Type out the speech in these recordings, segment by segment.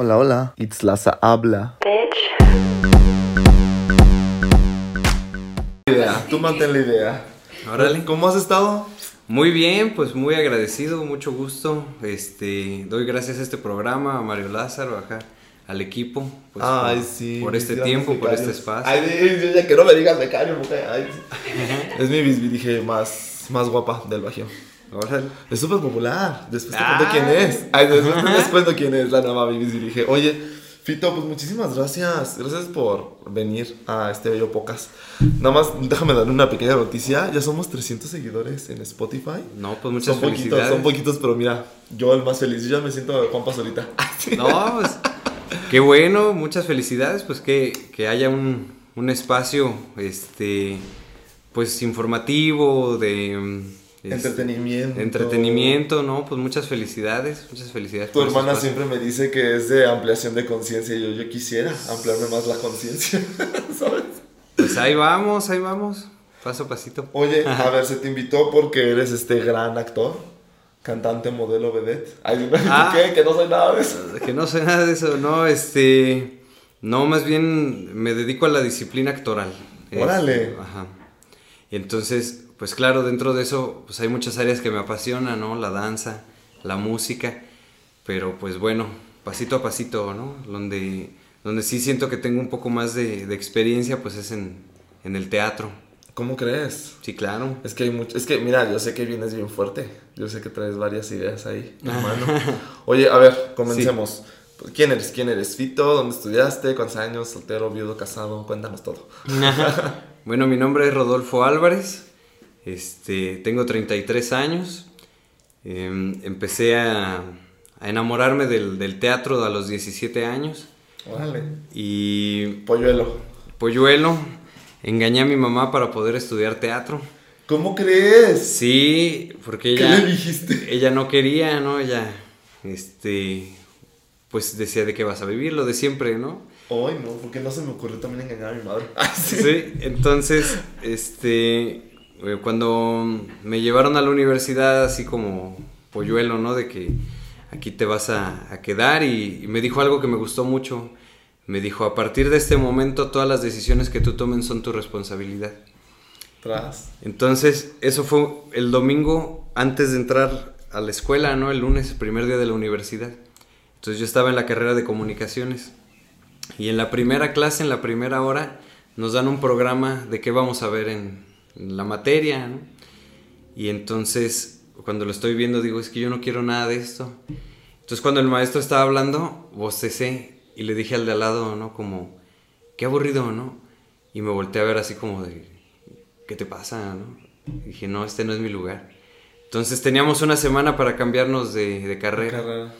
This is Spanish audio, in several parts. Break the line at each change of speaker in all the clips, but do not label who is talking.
Hola, hola. Itzlaza habla. Idea. Tú mantén la idea.
Órale.
¿Cómo has estado?
Muy bien, pues muy agradecido, mucho gusto. Este, doy gracias a este programa, a Mario Lázaro, acá, al equipo. Pues,
Ay,
por,
sí.
Por este tiempo, por este espacio.
Ay, yo ya que no me digas becario, mujer. Ay, sí. es mi bisbirige más, más guapa del Bajío. Es súper popular. Después te
Ah.
cuento quién es. Ay, después les cuento quién es la nueva bisbirige. Oye, Fito, pues muchísimas gracias. Gracias por venir a este bello podcast. Nada más, déjame dar una pequeña noticia. Ya somos 300 seguidores en Spotify.
No, pues muchas
son poquitos,
felicidades.
son poquitos, pero mira, yo el más feliz. Yo ya me siento Juan Pasolita.
No, pues qué bueno, muchas felicidades, pues que, que haya un, un espacio, este, pues informativo, de... este,
Entretenimiento.
entretenimiento, ¿no? Pues muchas felicidades, muchas felicidades.
Tu hermana siempre me dice que es de ampliación de conciencia y yo, yo quisiera ampliarme más la conciencia, ¿sabes?
Pues ahí vamos, ahí vamos, paso a pasito.
Oye, a ver, se te invitó porque eres este gran actor, cantante, modelo, vedette. Ay,
Ah.
¿qué? Que no soy nada de eso.
Que no sé nada de eso, no, este, no, más bien me dedico a la disciplina actoral.
Órale.
Este, ajá. Entonces, pues claro, dentro de eso, pues hay muchas áreas que me apasionan, ¿no? La danza, la música, pero pues bueno, pasito a pasito, ¿no? Donde, donde sí siento que tengo un poco más de, de experiencia, pues es en, en el teatro.
¿Cómo crees?
Sí, claro.
Es que hay mucho, es que mira, yo sé que vienes bien fuerte. Yo sé que traes varias ideas ahí, hermano. Oye, a ver, comencemos. ¿Quién eres? ¿Quién eres? Fito, ¿dónde estudiaste? ¿Cuántos años? ¿Soltero, viudo, casado? Cuéntanos todo.
bueno, mi nombre es Rodolfo Álvarez. Este, tengo 33 años. Em, empecé a, a enamorarme del, del teatro a los 17 años.
Órale.
Y
Polluelo.
polluelo, engañé a mi mamá para poder estudiar teatro.
¿Cómo crees?
Sí, porque
¿Qué
ella,
le dijiste?
ella no quería, ¿no? Ella, este, pues decía de qué vas a vivir, lo de siempre, ¿no?
Ay, no, porque no se me ocurrió también engañar a mi madre. Sí.
Sí, entonces, este, cuando me llevaron a la universidad así como polluelo, ¿no? De que aquí te vas a, a quedar y, y me dijo algo que me gustó mucho. Me dijo, a partir de este momento todas las decisiones que tú tomen son tu responsabilidad.
Tras.
Entonces, eso fue el domingo antes de entrar a la escuela, ¿no? El lunes, el primer día de la universidad. Entonces yo estaba en la carrera de comunicaciones. Y en la primera clase, en la primera hora, nos dan un programa de qué vamos a ver en, en la materia, ¿no? Y entonces, cuando lo estoy viendo, digo, es que yo no quiero nada de esto. Entonces, cuando el maestro estaba hablando, bostecé y le dije al de al lado, ¿no? Como, qué aburrido, ¿no? Y me volteé a ver así como de, ¿qué te pasa, no? Y dije, no, este no es mi lugar. Entonces, teníamos una semana para cambiarnos de, de carrera.
Carrera.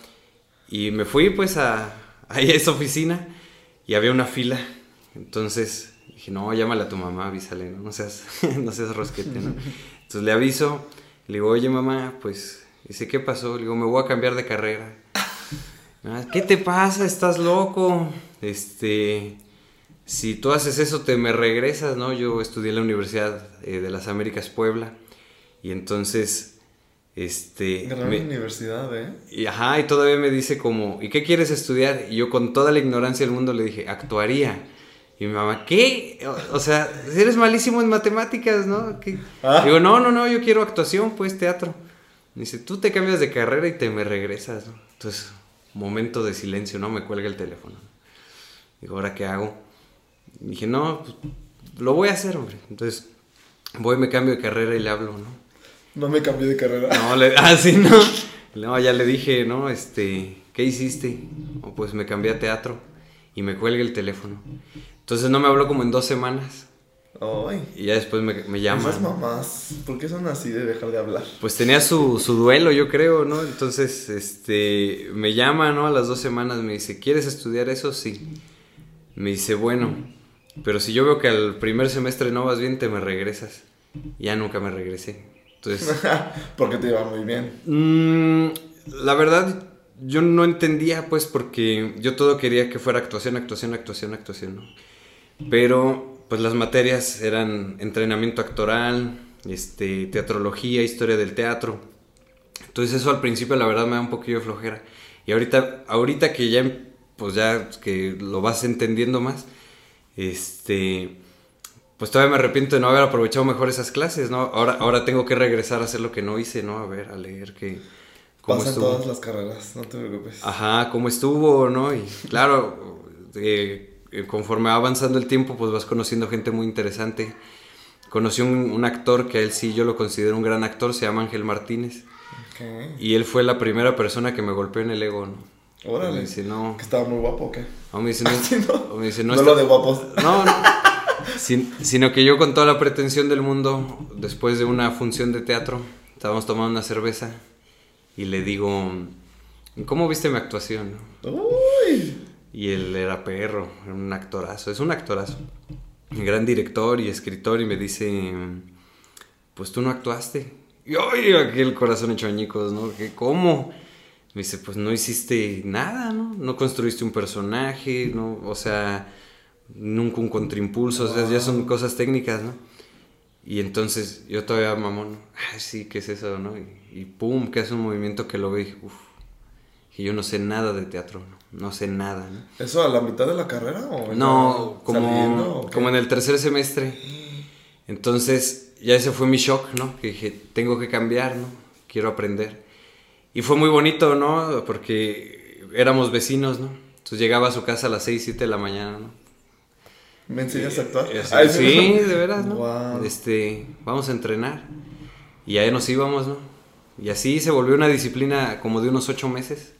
Y me fui pues a, a esa oficina y había una fila. Entonces dije, no, llámale a tu mamá, avísale, no, no seas, no seas rosquete, ¿no? Entonces le aviso, le digo, oye mamá, pues, dice, ¿qué pasó? Le digo, me voy a cambiar de carrera. "Ah, ¿Qué te pasa? ¿Estás loco? Este, si tú haces eso, te me regresas, ¿no? Yo estudié en la Universidad eh, de las Américas Puebla y entonces, este...
Gran
me-
universidad, ¿eh?
y ajá, y todavía me dice como, ¿y qué quieres estudiar? Y yo con toda la ignorancia del mundo le dije, actuaría. Y mi mamá, ¿qué? O, sea, eres malísimo en matemáticas, ¿no?
Ah.
Digo, no, no, no, yo quiero actuación, pues teatro. Me dice, tú te cambias de carrera y te me regresas, ¿no? Entonces, momento de silencio, ¿no? Me cuelga el teléfono. Digo, ¿ahora qué hago? Y dije, no, pues, lo voy a hacer, hombre. Entonces, voy, me cambio de carrera y le hablo, ¿no?
No me cambié de carrera.
No, le, ah, sí, no. No, ya le dije, ¿no? Este, ¿qué hiciste? "Oh, pues me cambié a teatro y me cuelga el teléfono. Entonces no me habló como en dos semanas
Ay.
y ya después me, me llama.
Esas mamás, ¿por qué son así de dejar de hablar?
Pues tenía su, su duelo, yo creo, ¿no? Entonces, este, me llama, ¿no? A las dos semanas me dice, ¿quieres estudiar eso? Sí. Me dice, bueno, pero si yo veo que al primer semestre no vas bien, te me regresas. Ya nunca me regresé. Entonces,
Porque te iba muy bien.
Mm, la verdad, yo no entendía, pues, porque yo todo quería que fuera actuación, actuación, actuación, actuación, ¿no? Pero, pues, las materias eran entrenamiento actoral, este, teatrología, historia del teatro. Entonces, eso al principio, la verdad, me da un poquillo de flojera. Y ahorita, ahorita que ya pues ya que lo vas entendiendo más, este, pues todavía me arrepiento de no haber aprovechado mejor esas clases, ¿no? Ahora, ahora tengo que regresar a hacer lo que no hice, ¿no? A ver, a leer que...
cómo Pasan todas las carreras, no te preocupes.
Ajá, cómo estuvo, ¿no? Y claro, eh, conforme va avanzando el tiempo, pues vas conociendo gente muy interesante. Conocí un, un, actor que a él sí yo lo considero un gran actor, se llama Ángel Martínez. Y él fue la primera persona que me golpeó en el ego, ¿no?
Órale.
dice, no.
¿Que estaba muy guapo o qué?
No, me dice, no,
no, me dice, no, no lo de guapos.
No, no. sino que yo con toda la pretensión del mundo, después de una función de teatro, estábamos tomando una cerveza y le digo, ¿cómo viste mi actuación?
Uy.
Y él era perro, era un actorazo, es un actorazo. Un gran director y escritor y me dice, pues tú no actuaste. Y oye, aquí el corazón hecho añicos, ¿no? ¿Cómo? Me dice, pues no hiciste nada, ¿no? No construiste un personaje, ¿no? O sea, nunca un contraimpulso, o sea, ya son cosas técnicas, ¿no? Y entonces yo todavía, mamón, ay, sí, ¿qué es eso, no? Y, pum, que hace un movimiento que lo ve y uff, que yo no sé nada de teatro, ¿no? No sé nada, ¿no?
¿Eso a la mitad de la carrera o
No, como, como en el tercer semestre. Entonces, ya ese fue mi shock, ¿no? Que dije, tengo que cambiar, ¿no? Quiero aprender. Y fue muy bonito, ¿no? Porque éramos vecinos, ¿no? Entonces llegaba a su casa a las 6, 7 de la mañana, ¿no?
¿Me enseñas a actuar?
sí, de veras, ¿no? Este, vamos a entrenar. Y ahí nos íbamos, ¿no? Y así se volvió una disciplina como de unos ocho meses.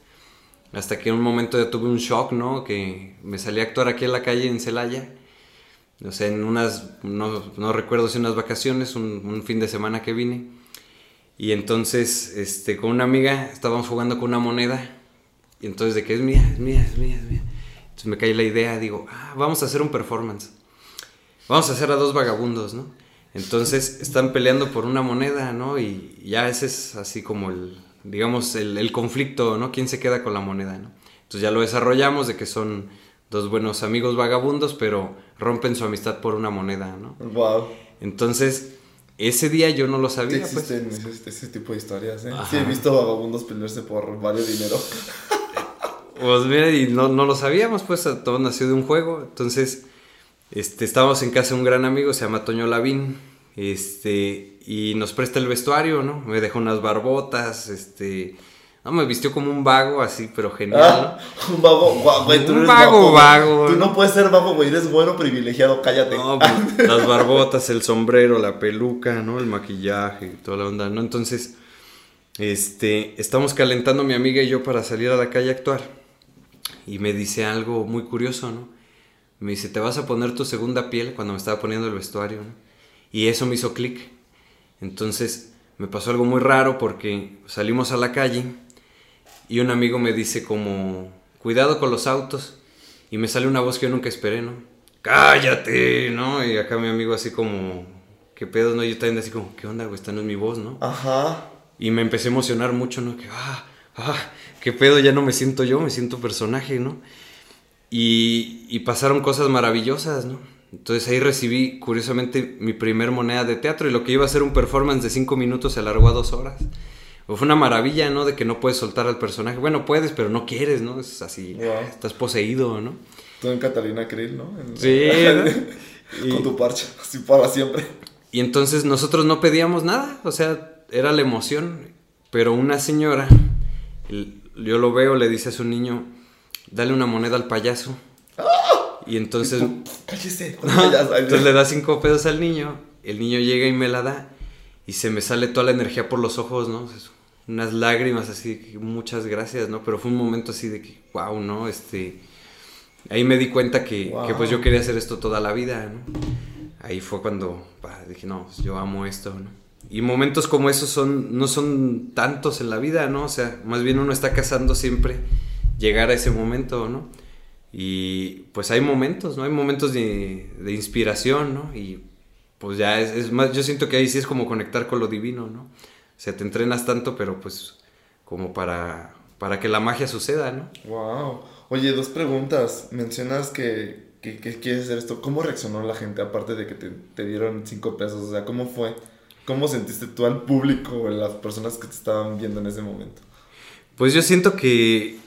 Hasta que en un momento ya tuve un shock, ¿no? Que me salí a actuar aquí en la calle en Celaya. O sea, en unas, no, no recuerdo si unas vacaciones, un, un, fin de semana que vine. Y entonces, este, con una amiga estábamos jugando con una moneda. Y entonces, de que es mía, es mía, es mía, es mía. Entonces me cae la idea, digo, ah, vamos a hacer un performance. Vamos a hacer a dos vagabundos, ¿no? Entonces están peleando por una moneda, ¿no? Y ya ese es así como el, digamos, el, el conflicto, ¿no? ¿Quién se queda con la moneda, ¿no? Entonces ya lo desarrollamos de que son dos buenos amigos vagabundos, pero rompen su amistad por una moneda, ¿no?
Wow.
Entonces, ese día yo no lo sabía.
Sí pues. existen ese, ese, tipo de historias, ¿eh? Sí, he visto vagabundos pelearse por varios dinero.
Pues mira, y no, no lo sabíamos, pues todo nació de un juego. Entonces, este, estábamos en casa de un gran amigo, se llama Toño Lavín, este, y nos presta el vestuario, ¿no? Me dejó unas barbotas, este, no, me vistió como un vago así, pero genial. Ah,
un vago, güey, tú un vago, vago. Tú no puedes ser vago, güey, eres bueno, privilegiado, cállate. No,
pues, las barbotas, el sombrero, la peluca, ¿no? El maquillaje, toda la onda, ¿no? Entonces, este, estamos calentando mi amiga y yo para salir a la calle a actuar y me dice algo muy curioso, ¿no? Me dice, te vas a poner tu segunda piel cuando me estaba poniendo el vestuario, ¿no? Y eso me hizo clic. Entonces me pasó algo muy raro porque salimos a la calle y un amigo me dice como, cuidado con los autos. Y me sale una voz que yo nunca esperé, ¿no? Cállate, ¿no? Y acá mi amigo así como, ¿qué pedo? No, yo también así como, ¿qué onda, güey? Esta no es mi voz, ¿no?
Ajá.
Y me empecé a emocionar mucho, ¿no? Que, ah, ah, qué pedo, ya no me siento yo, me siento personaje, ¿no? Y, pasaron cosas maravillosas, ¿no? Entonces ahí recibí, curiosamente, mi primer moneda de teatro y lo que iba a ser un performance de cinco minutos se alargó a dos horas. Fue una maravilla, ¿no? De que no puedes soltar al personaje. Bueno, puedes, pero no quieres, ¿no? Es así, estás poseído, ¿no?
Tú en Catalina Krill, ¿no?
Sí.
Con tu parche, así para siempre.
Y entonces nosotros no pedíamos nada, o sea, era la emoción, pero una señora yo lo veo, le dice a su niño, dale una moneda al payaso. Y entonces...
Cállese.
entonces le da cinco pesos al niño, el niño llega y me la da y se me sale toda la energía por los ojos, ¿no? Unas lágrimas así, muchas gracias, ¿no? Pero fue un momento así de que, wow, ¿no? Este... Ahí me di cuenta que, que pues yo quería hacer esto toda la vida, ¿no? Ahí fue cuando dije, no, pues yo amo esto, ¿no? Y momentos como esos son, no son tantos en la vida, ¿no? O sea, más bien uno está cazando siempre llegar a ese momento, ¿no? Y pues hay momentos, ¿no? Hay momentos de, de inspiración, ¿no? Y pues ya es, es, más, yo siento que ahí sí es como conectar con lo divino, ¿no? O sea, te entrenas tanto, pero pues como para, para que la magia suceda, ¿no?
Wow. Oye, dos preguntas. Mencionas que, que, que quieres hacer esto. ¿Cómo reaccionó la gente aparte de que te, te dieron cinco pesos? O sea, ¿cómo fue? ¿Cómo sentiste tú al público o las personas que te estaban viendo en ese momento?
Pues yo siento que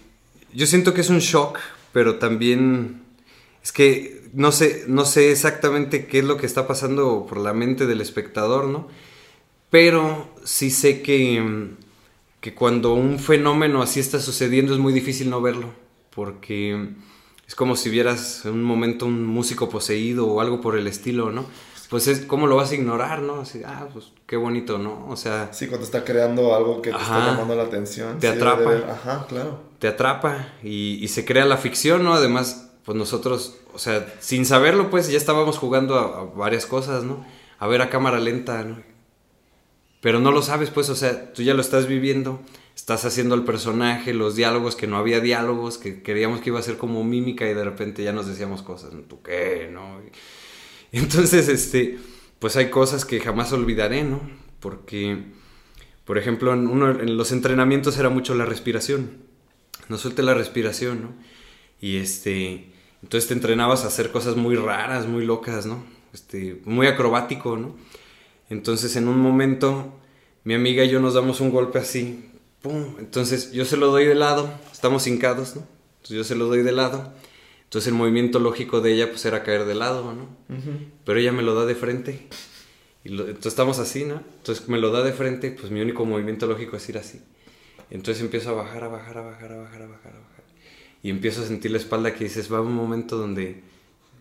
yo siento que es un shock pero también es que no sé, no sé exactamente qué es lo que está pasando por la mente del espectador, ¿no? Pero sí sé que, que cuando un fenómeno así está sucediendo es muy difícil no verlo, porque es como si vieras en un momento un músico poseído o algo por el estilo, ¿no? Pues es, ¿cómo lo vas a ignorar, no? Así, ah, pues qué bonito, ¿no? O sea...
Sí, cuando está creando algo que te
Ajá.
está llamando la atención.
Te
sí,
atrapa.
Ajá, claro.
Te atrapa y, se crea la ficción, ¿no? Además, pues nosotros, o sea, sin saberlo, pues ya estábamos jugando a, varias cosas, ¿no? A ver a cámara lenta, ¿no? Pero no lo sabes, pues, o sea, tú ya lo estás viviendo, estás haciendo el personaje, los diálogos, que no había diálogos, que queríamos que iba a ser como mímica y de repente ya nos decíamos cosas, ¿no? ¿Tú qué, no? Entonces, este, pues hay cosas que jamás olvidaré, ¿no? Porque, por ejemplo, en, uno, en los entrenamientos era mucho la respiración no suelte la respiración, ¿no? Y este, entonces te entrenabas a hacer cosas muy raras, muy locas, ¿no? Este, muy acrobático, ¿no? Entonces en un momento mi amiga y yo nos damos un golpe así, ¡pum! Entonces yo se lo doy de lado, estamos hincados, ¿no? Entonces yo se lo doy de lado. Entonces el movimiento lógico de ella pues era caer de lado, ¿no? Pero ella me lo da de frente. Y lo- entonces estamos así, ¿no? Entonces me lo da de frente, pues mi único movimiento lógico es ir así. Entonces empiezo a bajar, a bajar, a bajar, a bajar, a bajar, a bajar. Y empiezo a sentir la espalda que dices, va un momento donde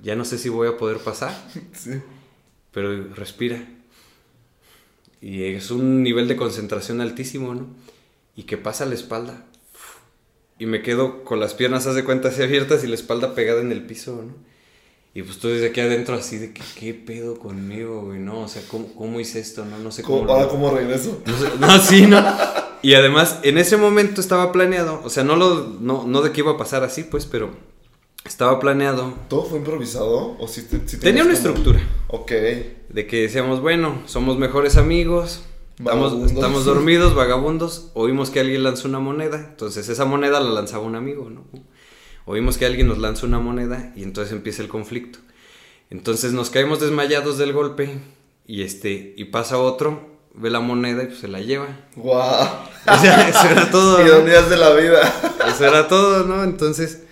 ya no sé si voy a poder pasar,
Sí.
pero respira. Y es un nivel de concentración altísimo, ¿no? Y que pasa la espalda. Y me quedo con las piernas, haz de cuenta, así abiertas y la espalda pegada en el piso, ¿no? Y pues tú desde aquí adentro así de que, ¿qué pedo conmigo, güey? No, o sea, ¿cómo, cómo hice esto? No, no sé cómo...
¿Cómo,
lo-
¿cómo regreso?
no, sé- no, sí, no. Y además, en ese momento estaba planeado, o sea, no, lo, no, no de que iba a pasar así, pues, pero estaba planeado.
¿Todo fue improvisado? ¿O sí te- sí
Tenía una
como-
estructura
Ok.
de que decíamos, bueno, somos mejores amigos, estamos, estamos dormidos, vagabundos, oímos que alguien lanzó una moneda, entonces esa moneda la lanzaba un amigo, ¿no? Oímos que alguien nos lanza una moneda y entonces empieza el conflicto. Entonces nos caemos desmayados del golpe y este y pasa otro, ve la moneda y pues se la lleva.
¡Guau!
O sea, eso era todo. ¿no?
Ironías de la vida.
Eso era todo, ¿no? Entonces,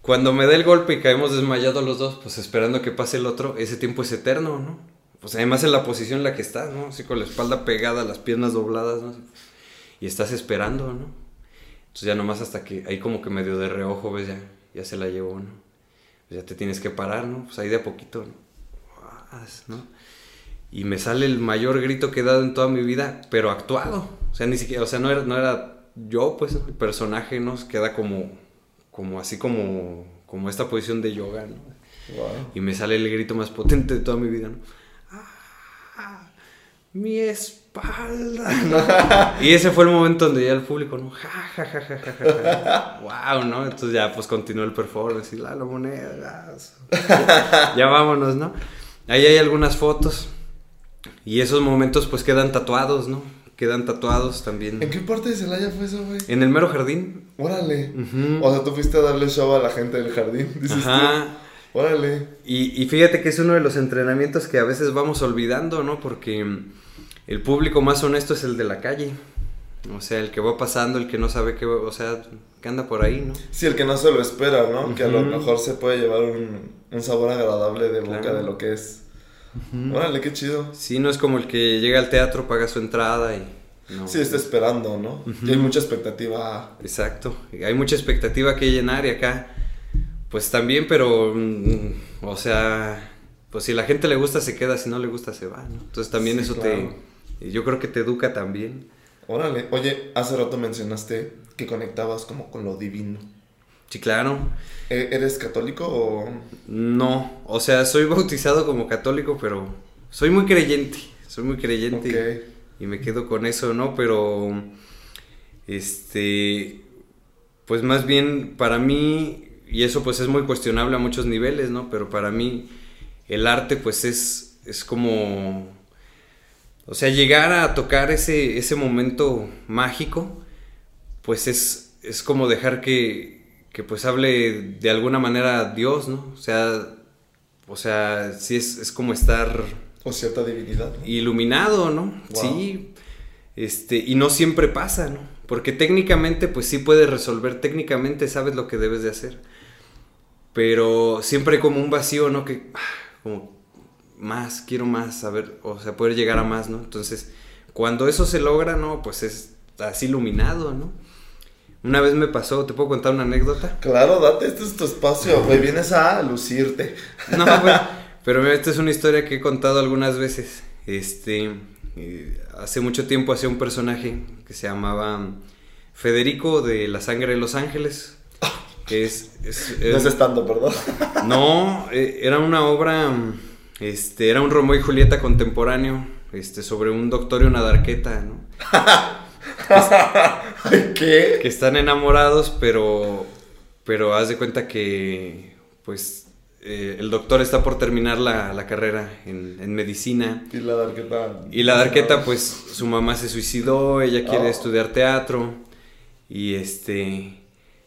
cuando me da el golpe y caemos desmayados los dos, pues esperando que pase el otro, ese tiempo es eterno, ¿no? Pues además en la posición en la que estás, ¿no? Así con la espalda pegada, las piernas dobladas, ¿no? Y estás esperando, ¿no? Entonces ya nomás hasta que ahí como que medio de reojo, ves, ya, ya se la llevó, ¿no? Pues ya te tienes que parar, ¿no? Pues ahí de a poquito, ¿no? Y me sale el mayor grito que he dado en toda mi vida, pero actuado. O sea, ni siquiera, o sea, no era, no era yo, pues, el personaje, ¿no? Queda como, como así como, como esta posición de yoga, ¿no? Y me sale el grito más potente de toda mi vida, ¿no? ¡Ah! Mi espalda. ¿no? Y ese fue el momento donde ya el público, ¿no? Ja, ja, ja, ja, ja, ja, ja. Wow, ¿no? Entonces ya pues continuó el performance y la, la moneda. Ya vámonos, ¿no? Ahí hay algunas fotos. Y esos momentos pues quedan tatuados, ¿no? Quedan tatuados también.
¿En qué parte de Celaya fue eso, güey?
En el mero jardín.
Órale. O sea, tú fuiste a darle show a la gente del jardín, dices
Ajá.
tú. Órale.
Y, y fíjate que es uno de los entrenamientos que a veces vamos olvidando, ¿no? Porque el público más honesto es el de la calle. O sea, el que va pasando, el que no sabe qué, va- o sea, que anda por ahí, ¿no?
Sí, el que no se lo espera, ¿no? Que a lo mejor se puede llevar un, un sabor agradable de boca
Claro.
de lo que es. Órale, qué chido.
Sí, no es como el que llega al teatro, paga su entrada y... No.
Sí, está esperando, ¿no? Y hay mucha expectativa.
Exacto. Hay mucha expectativa que llenar y acá, pues también, pero, mm, o sea, pues si la gente le gusta se queda, si no le gusta se va, ¿no? Entonces también
Sí,
eso
claro.
te, yo creo que te educa también.
Órale. Oye, hace rato mencionaste que conectabas como con lo divino.
Sí, claro.
¿E- ¿Eres católico o...?
No, o sea, soy bautizado como católico, pero soy muy creyente, soy muy creyente
Ok.
y, y me quedo con eso, ¿no? Pero, este, pues más bien para mí, y eso pues es muy cuestionable a muchos niveles, ¿no? Pero para mí el arte pues es, es como, o sea, llegar a tocar ese, ese momento mágico, pues es, es como dejar que, que pues hable de alguna manera Dios, ¿no? O sea, o sea, sí es, es como estar
O cierta divinidad. ¿no?
iluminado, ¿no?
Wow.
Sí. Este, y no siempre pasa, ¿no? Porque técnicamente, pues sí puedes resolver, técnicamente sabes lo que debes de hacer. pero siempre como un vacío, ¿no? Que, ah, como, más, quiero más, a ver, o sea, poder llegar a más, ¿no? Entonces, cuando eso se logra, ¿no? Pues es así iluminado, ¿no? Una vez me pasó, ¿te puedo contar una anécdota?
Claro, date, este es tu espacio, güey, vienes a lucirte.
No, güey, pero mira, esta es una historia que he contado algunas veces. Este, eh, hace mucho tiempo hacía un personaje que se llamaba Federico de la Sangre de los Ángeles. Que es, es,
No es estando, perdón.
No, eh, era una obra, este, era un Romeo y Julieta contemporáneo, este, sobre un doctor y una darqueta, ¿no?
¿Qué?
Que están enamorados, pero, pero haz de cuenta que, pues, eh, el doctor está por terminar la, la carrera en, en medicina.
Y la darqueta.
Y la darqueta, pues, su mamá se suicidó, ella quiere
Oh.
estudiar teatro. Y este.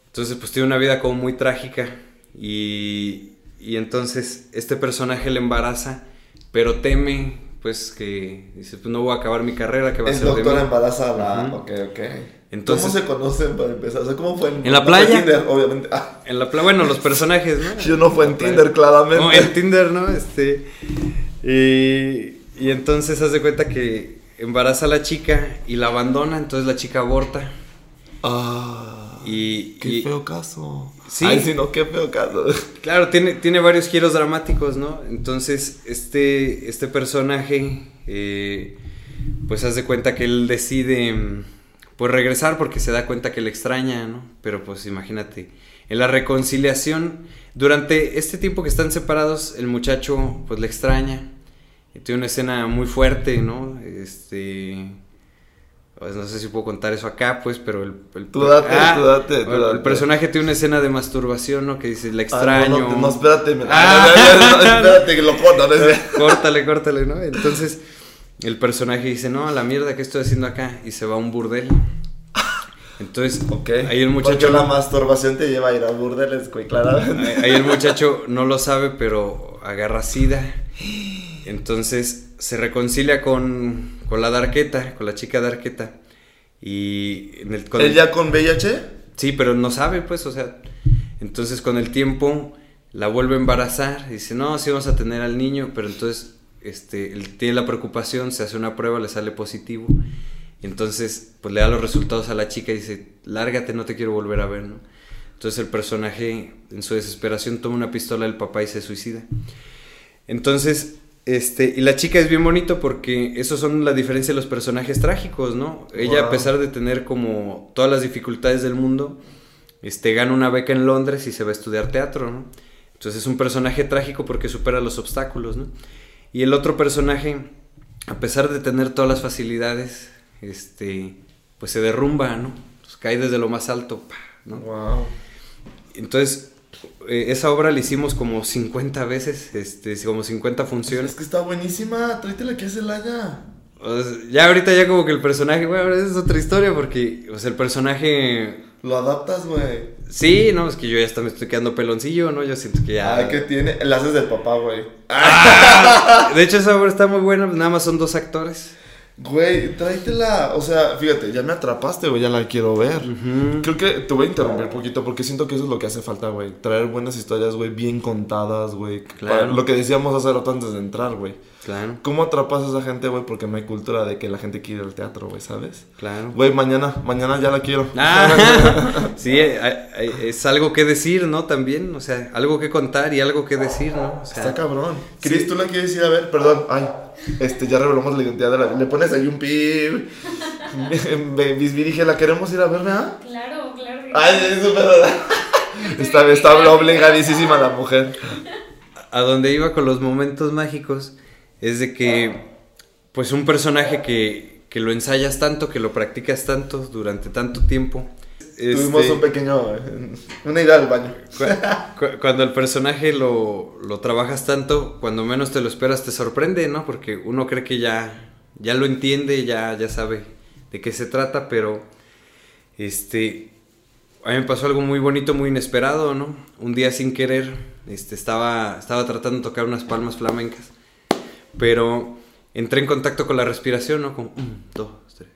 Entonces, pues tiene una vida como muy trágica. Y, y entonces, este personaje le embaraza, pero teme, pues, que dice: Pues no voy a acabar mi carrera, que va a ser de
doctor
mí?".
embaraza a la.
Ujú.
Ok, ok.
Entonces-
¿Cómo se conocen para empezar? O sea, ¿cómo fue
En la
no fue
playa.
Tinder, obviamente. Ah,
En la pla- bueno, los personajes, ¿no?
yo no fue en
playa.
Tinder, claramente.
No, en Tinder, ¿no? Este. Y, y entonces hace cuenta que embaraza a la chica y la abandona, entonces la chica aborta.
Ah.
Y,
Qué
y-
feo caso.
Sí.
Ay, sí, no, qué feo caso.
claro, tiene, tiene varios giros dramáticos, ¿no? Entonces, este, este personaje, eh, pues hace cuenta que él decide, mm, pues regresar porque se da cuenta que le extraña, ¿no? Pero pues imagínate, en la reconciliación, durante este tiempo que están separados, el muchacho pues le extraña. Y tiene una escena muy fuerte, ¿no? Este... pues, no sé si puedo contar eso acá, pues, pero el... el-
Tú date,
Ah,
tú date, tú
bueno,
date.
El personaje tiene una escena de masturbación, ¿no? Que dice, le
Ah,
extraño.
no, no, no, espérate. me-
Ah.
no, espérate, que lo cortan. ¿eh?
córtale, córtale, ¿no? Entonces, el personaje dice, no, a la mierda, ¿qué estoy haciendo acá? Y se va a un burdel. Entonces,
Ok.
ahí el muchacho...
Porque la masturbación te lleva a ir a burdeles, güey, claramente.
Ahí ahí el muchacho no lo sabe, pero agarra sida. Entonces se reconcilia con, con la darqueta, con la chica darqueta. Y en el, con el-
¿Él ya con VIH?
Sí, pero no sabe, pues, o sea. Entonces con el tiempo la vuelve a embarazar. Dice, no, sí vamos a tener al niño, pero entonces este, él tiene la preocupación, se hace una prueba, le sale positivo. Entonces, pues le da los resultados a la chica y dice, lárgate, no te quiero volver a ver, ¿no? Entonces el personaje, en su desesperación, toma una pistola del papá y se suicida. Entonces, este, y la chica es bien bonito porque esos son la diferencia de los personajes trágicos, ¿no? Ella, a pesar de tener como todas las dificultades del mundo, este, gana una beca en Londres y se va a estudiar teatro, ¿no? Entonces es un personaje trágico porque supera los obstáculos, ¿no? Y el otro personaje, a pesar de tener todas las facilidades, este, pues se derrumba, ¿no? Pues cae desde lo más alto, ¿no?
Wow.
Entonces, eh, esa obra la hicimos como 50 veces, este, como 50 funciones.
Es que está buenísima. Tráetela que es el haya.
O sea, ya ahorita ya como que el personaje, bueno, es otra historia porque, o sea, el personaje...
Lo adaptas, güey.
Sí, no, es que yo ya hasta me estoy quedando peloncillo, ¿no? Yo siento que ya...
Ay, ¿qué tiene? El haces del papá, güey.
Ah, de hecho, esa obra está muy buena, nada más son dos actores.
Güey, tráetela. O sea, fíjate, ya me atrapaste, güey. Ya la quiero ver. Creo que te voy a interrumpir poquito porque siento que eso es lo que hace falta, güey. Traer buenas historias, güey, bien contadas, güey.
Claro.
Lo que decíamos hace rato antes de entrar, güey.
Claro,
¿Cómo atrapas a esa gente, güey? Porque no hay cultura de que la gente quiere ir al teatro, güey, ¿sabes?
claro.
Güey, mañana, mañana ya la quiero.
Ah, sí, hay- hay- es algo que decir, ¿no? También, o sea, algo que contar y algo que decir, ¿no? O sea,
Está cabrón. Cris, ¿tú la quieres ir a ver? Perdón, ay. Este, ya revelamos la identidad de la. Le pones ahí un pib. Bisbirige, ¿la queremos ir a ver, verdad?
Claro, claro.
Ay,
sí.
es súper. Está, está obligadísima la mujer.
a donde iba con los momentos mágicos es de que, pues, un personaje que, que lo ensayas tanto, que lo practicas tanto durante tanto tiempo.
Tuvimos
este,
un pequeño. eh, Una ida al baño.
cu- cu- cuando el personaje lo, lo trabajas tanto, cuando menos te lo esperas te sorprende, ¿no? Porque uno cree que ya, ya lo entiende, ya, ya sabe de qué se trata, pero este, a mí me pasó algo muy bonito, muy inesperado, ¿no? Un día sin querer, este, estaba, estaba tratando de tocar unas palmas flamencas, pero entré en contacto con la respiración, ¿no? Como un, dos, tres.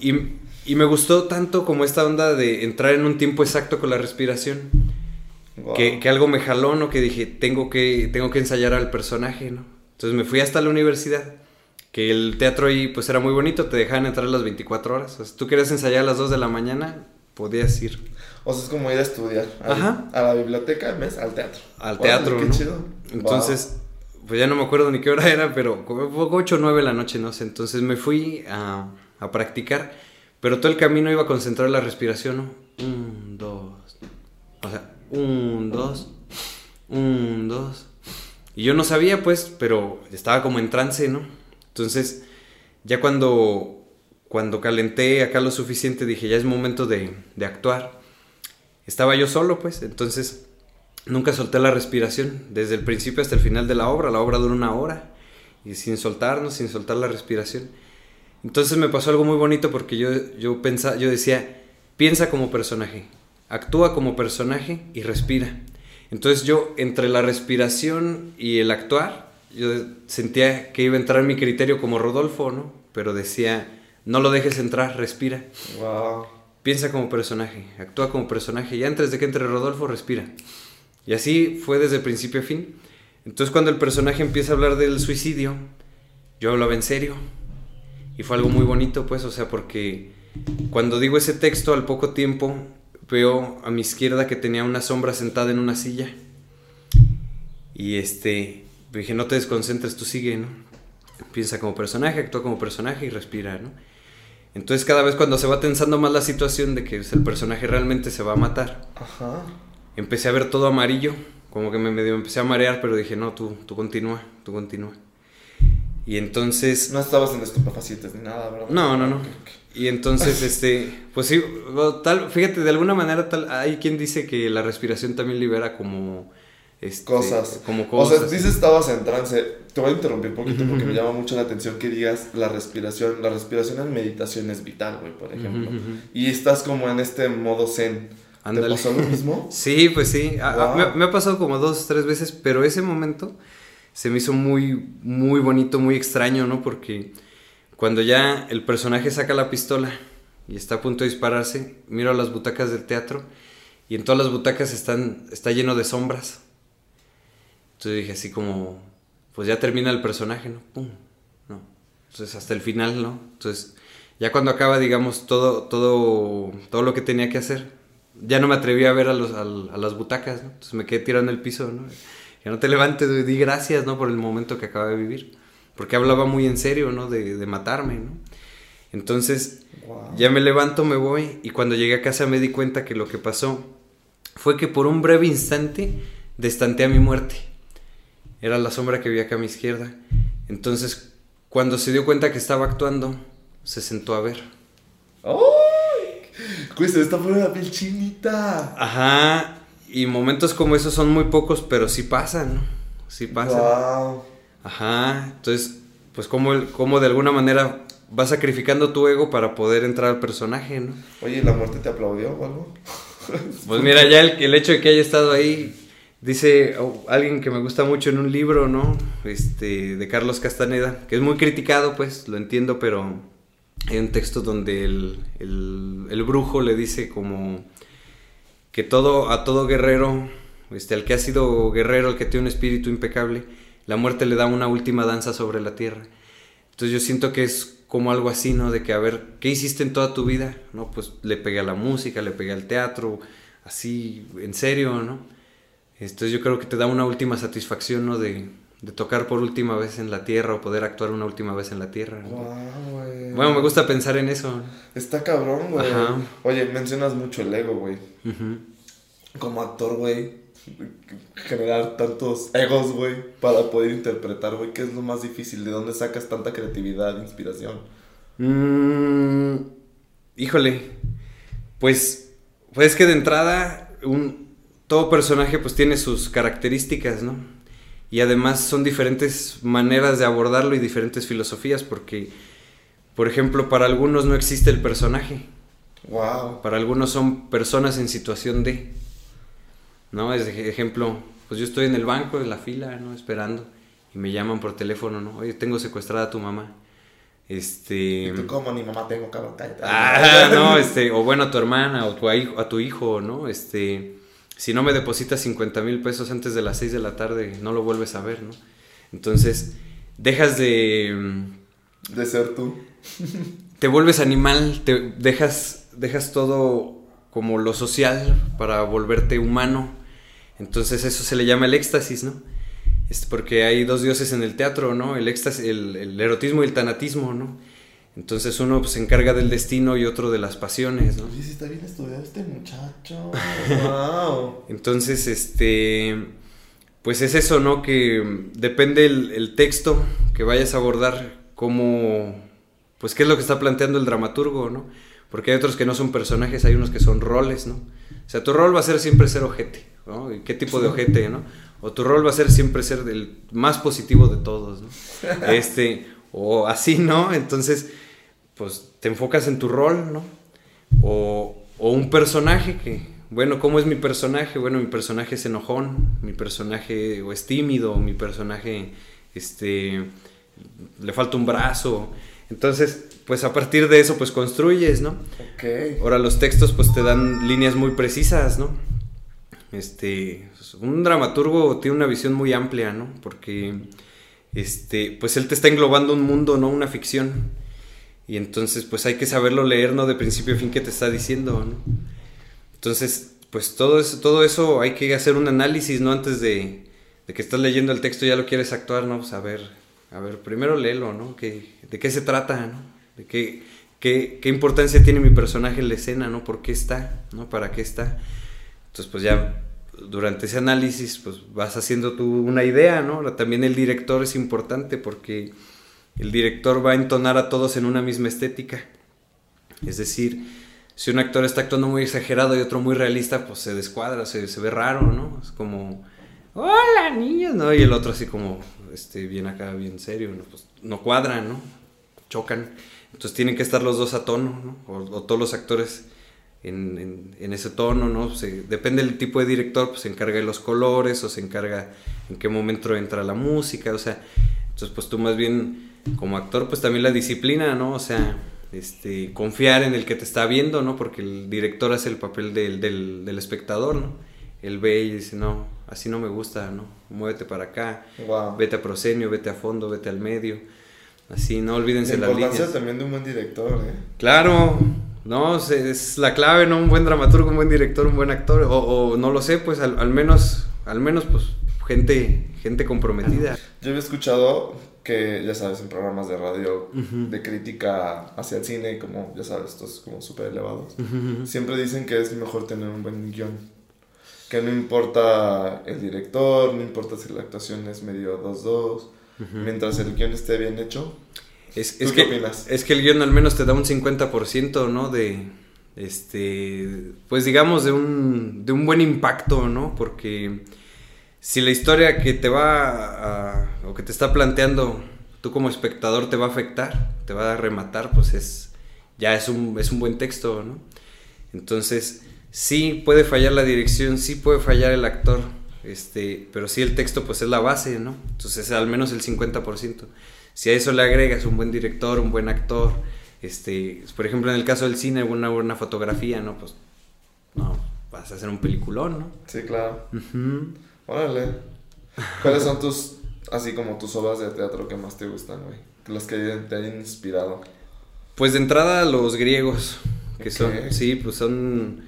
Y Y me gustó tanto como esta onda de entrar en un tiempo exacto con la respiración.
Wow.
Que, que algo me jaló, ¿no? Que dije, tengo que, tengo que ensayar al personaje, ¿no? Entonces me fui hasta la universidad. Que el teatro ahí pues era muy bonito, te dejaban entrar las 24 horas. O sea, si tú querías ensayar a las 2 de la mañana, podías ir
O sea, es como ir a estudiar.
Ajá.
A la biblioteca, vez al teatro.
al
Órale,
teatro,
qué
¿no?
chido.
Entonces, pues ya no me acuerdo ni qué hora era, pero como 8 o 9 de la noche, no sé. Entonces me fui a, a practicar, pero todo el camino iba a concentrar la respiración, ¿no? Un, dos. O sea, un, dos. Un, dos. Y yo no sabía, pues, pero estaba como en trance, ¿no? Entonces, ya cuando, cuando calenté acá lo suficiente, dije, ya es momento de, de actuar. Estaba yo solo, pues, entonces nunca solté la respiración, desde el principio hasta el final de la obra. La obra dura una hora, y sin soltarnos, sin soltar la respiración. Entonces me pasó algo muy bonito porque yo, yo, pensaba, yo decía, piensa como personaje, actúa como personaje y respira. Entonces yo, entre la respiración y el actuar, yo sentía que iba a entrar mi criterio como Rodolfo, ¿no? Pero decía, no lo dejes entrar, respira.
Wow.
Piensa como personaje, actúa como personaje y antes de que entre Rodolfo, respira. Y así fue desde principio a fin. Entonces cuando el personaje empieza a hablar del suicidio, yo hablaba en serio. Y fue algo muy bonito, pues, o sea, porque cuando digo ese texto, al poco tiempo veo a mi izquierda que tenía una sombra sentada en una silla. Y este, dije, no te desconcentres, tú sigue, ¿no? Piensa como personaje, actúa como personaje y respira, ¿no? Entonces cada vez cuando se va tensando más la situación de que pues, el personaje realmente se va a matar,
Ajá.
empecé a ver todo amarillo, como que me medio empecé a marear, pero dije, no, tú, tú continúa, tú continúa. Y entonces...
No estabas en estupefacientes ni nada, ¿verdad?
No, no, no. Y entonces, este, pues sí, o tal, fíjate, de alguna manera tal, hay quien dice que la respiración también libera como... Este,
Cosas.
Como
O
cosas.
sea, dices estabas en trance. Te voy a interrumpir un poquito porque me llama mucho la atención que digas la respiración. La respiración en meditación es vital, güey, por ejemplo. Y estás como en este modo zen.
Ándale.
¿Te pasó lo mismo?
Sí, pues sí. A- a-
Wow.
me, me ha pasado como dos, tres veces, pero ese momento se me hizo muy, muy bonito, muy extraño, ¿no? Porque cuando ya el personaje saca la pistola y está a punto de dispararse, miro a las butacas del teatro y en todas las butacas están, está lleno de sombras. Entonces dije así como, pues ya termina el personaje, ¿no? Pum, ¿no? Entonces hasta el final, ¿no? Entonces ya cuando acaba, digamos, todo, todo, todo lo que tenía que hacer, ya no me atreví a ver a, los, a las butacas, ¿no? Entonces me quedé tirado en el piso, ¿no? Que no te levantes, güey, di gracias, ¿no? Por el momento que acaba de vivir. Porque hablaba muy en serio, ¿no? De, de matarme, ¿no? Entonces,
Wow.
ya me levanto, me voy y cuando llegué a casa me di cuenta que lo que pasó fue que por un breve instante destanteé a mi muerte. Era la sombra que vi acá a mi izquierda. Entonces, cuando se dio cuenta que estaba actuando, se sentó a ver.
¡Ay! Güey, se me está poniendo la piel chinita.
Ajá, y momentos como esos son muy pocos, pero sí pasan, ¿no? Sí pasan.
Wow.
Ajá, entonces, pues como, el, como de alguna manera vas sacrificando tu ego para poder entrar al personaje, ¿no?
Oye, ¿la muerte te aplaudió o algo?
Pues mira, ya el, el hecho de que haya estado ahí, dice oh, alguien que me gusta mucho en un libro, ¿no? Este, de Carlos Castaneda, que es muy criticado, pues, lo entiendo, pero hay un texto donde el, el, el brujo le dice como que todo, a todo guerrero, este, al que ha sido guerrero, al que tiene un espíritu impecable, la muerte le da una última danza sobre la tierra. Entonces yo siento que es como algo así, ¿no? De que, a ver, ¿qué hiciste en toda tu vida? No, pues le pegué a la música, le pegué al teatro, así, en serio, ¿no? Entonces yo creo que te da una última satisfacción, ¿no? De, de tocar por última vez en la tierra o poder actuar una última vez en la tierra.
Wow, güey.
Bueno, me gusta pensar en eso.
Está cabrón, güey.
Ajá.
Oye, mencionas mucho el ego, güey. Como actor, güey. Generar tantos egos, güey. Para poder interpretar, güey. ¿Qué es lo más difícil? ¿De dónde sacas tanta creatividad, inspiración?
Mm, híjole, pues, pues que de entrada un, todo personaje pues tiene sus características, ¿no? Y además son diferentes maneras de abordarlo y diferentes filosofías porque, por ejemplo, para algunos no existe el personaje,
Wow.
para algunos son personas en situación de, ¿no? Es ejemplo, pues yo estoy en el banco, en la fila, ¿no? Esperando y me llaman por teléfono, ¿no? Oye, tengo secuestrada a tu mamá. Este.
¿Y tú cómo? Ni mamá tengo, cabrón. cállate.
Ah, no, este, o bueno, a tu hermana o tu, a, hijo- a tu hijo, ¿no? Este, si no me depositas 50 mil pesos antes de las 6 de la tarde, no lo vuelves a ver, ¿no? Entonces, dejas de... mm,
De ser tú.
Te vuelves animal, te dejas, dejas todo como lo social para volverte humano. Entonces eso se le llama el éxtasis, ¿no? Es porque hay dos dioses en el teatro, ¿no? El éxtasis, el, el erotismo y el tanatismo, ¿no? Entonces uno pues, se encarga del destino y otro de las pasiones, ¿no?
Sí está bien estudiado este muchacho. wow.
Entonces, este, pues es eso, ¿no? Que depende el, el texto que vayas a abordar, cómo, pues qué es lo que está planteando el dramaturgo, ¿no? Porque hay otros que no son personajes, hay unos que son roles, ¿no? O sea, tu rol va a ser siempre ser ojete, ¿no? ¿Y qué tipo de ojete, ¿no? O tu rol va a ser siempre ser el más positivo de todos, ¿no? Este, o así, ¿no? Entonces, pues te enfocas en tu rol, ¿no? O, o un personaje que, bueno, ¿cómo es mi personaje? Bueno, mi personaje es enojón, mi personaje o es tímido, mi personaje, este, le falta un brazo. Entonces, pues a partir de eso, pues construyes, ¿no?
Ok.
Ahora los textos, pues te dan líneas muy precisas, ¿no? Este, un dramaturgo tiene una visión muy amplia, ¿no? Porque, este, pues él te está englobando un mundo, no una ficción. Y entonces, pues hay que saberlo leer, ¿no? De principio a fin que te está diciendo, ¿no? Entonces, pues todo eso, todo eso hay que hacer un análisis, ¿no? Antes de, de que estás leyendo el texto, ya lo quieres actuar, ¿no? Pues a ver, a ver, primero léelo, ¿no? ¿Qué, ¿De qué se trata, ¿no? ¿De qué, qué, qué importancia tiene mi personaje en la escena, ¿no? ¿Por qué está, ¿no? ¿Para qué está? Entonces, pues ya durante ese análisis, pues vas haciendo tú una idea, ¿no? También el director es importante porque el director va a entonar a todos en una misma estética. Es decir, si un actor está actuando muy exagerado y otro muy realista, pues se descuadra, se, se ve raro, ¿no? Es como, hola niños, ¿no? Y el otro así como, este, bien acá, bien serio, ¿no? Pues no cuadran, ¿no? Chocan. Entonces tienen que estar los dos a tono, ¿no? O, todos los actores en, en- ese tono, ¿no? Depende del tipo de director, pues se encarga de los colores o se encarga en qué momento entra la música, o sea, entonces pues tú más bien como actor, pues también la disciplina, ¿no? O sea, este, confiar en el que te está viendo, ¿no? Porque el director hace el papel del, del, del espectador, ¿no? Él ve y dice, no, así no me gusta, ¿no? Muévete para acá,
Wow.
vete a proscenio, vete a fondo, vete al medio. Así, no olvídense
La
las
importancia
líneas.
también de un buen director, ¿eh?
Claro, no, es la clave, ¿no? Un buen dramaturgo, un buen director, un buen actor, o, o no lo sé, pues al, al menos, al menos, pues, gente, gente comprometida.
Yo había escuchado que, ya sabes, en programas de radio de crítica hacia el cine, como, ya sabes, estos como súper elevados, siempre dicen que es mejor tener un buen guion. Que no importa el director, no importa si la actuación es medio 2-2, mientras el guion esté bien hecho.
Es,
¿Tú
es
qué
que,
opinas?
es que el guion al menos te da un 50%, ¿no? De, este, pues digamos, de un, de un buen impacto, ¿no? Porque si la historia que te va a, o que te está planteando tú como espectador te va a afectar, te va a rematar, pues es, ya es un, es un buen texto, ¿no? Entonces, sí puede fallar la dirección, sí puede fallar el actor, este, pero sí el texto pues es la base, ¿no? Entonces al menos el 50%. Si a eso le agregas un buen director, un buen actor, este, por ejemplo en el caso del cine, una buena fotografía, ¿no? Pues no, vas a hacer un peliculón, ¿no?
Sí, claro.
Ujú.
Órale. ¿Cuáles son tus, así como tus obras de teatro que más te gustan, güey? Las que te hayan inspirado.
Pues de entrada los griegos, que son, sí, pues son,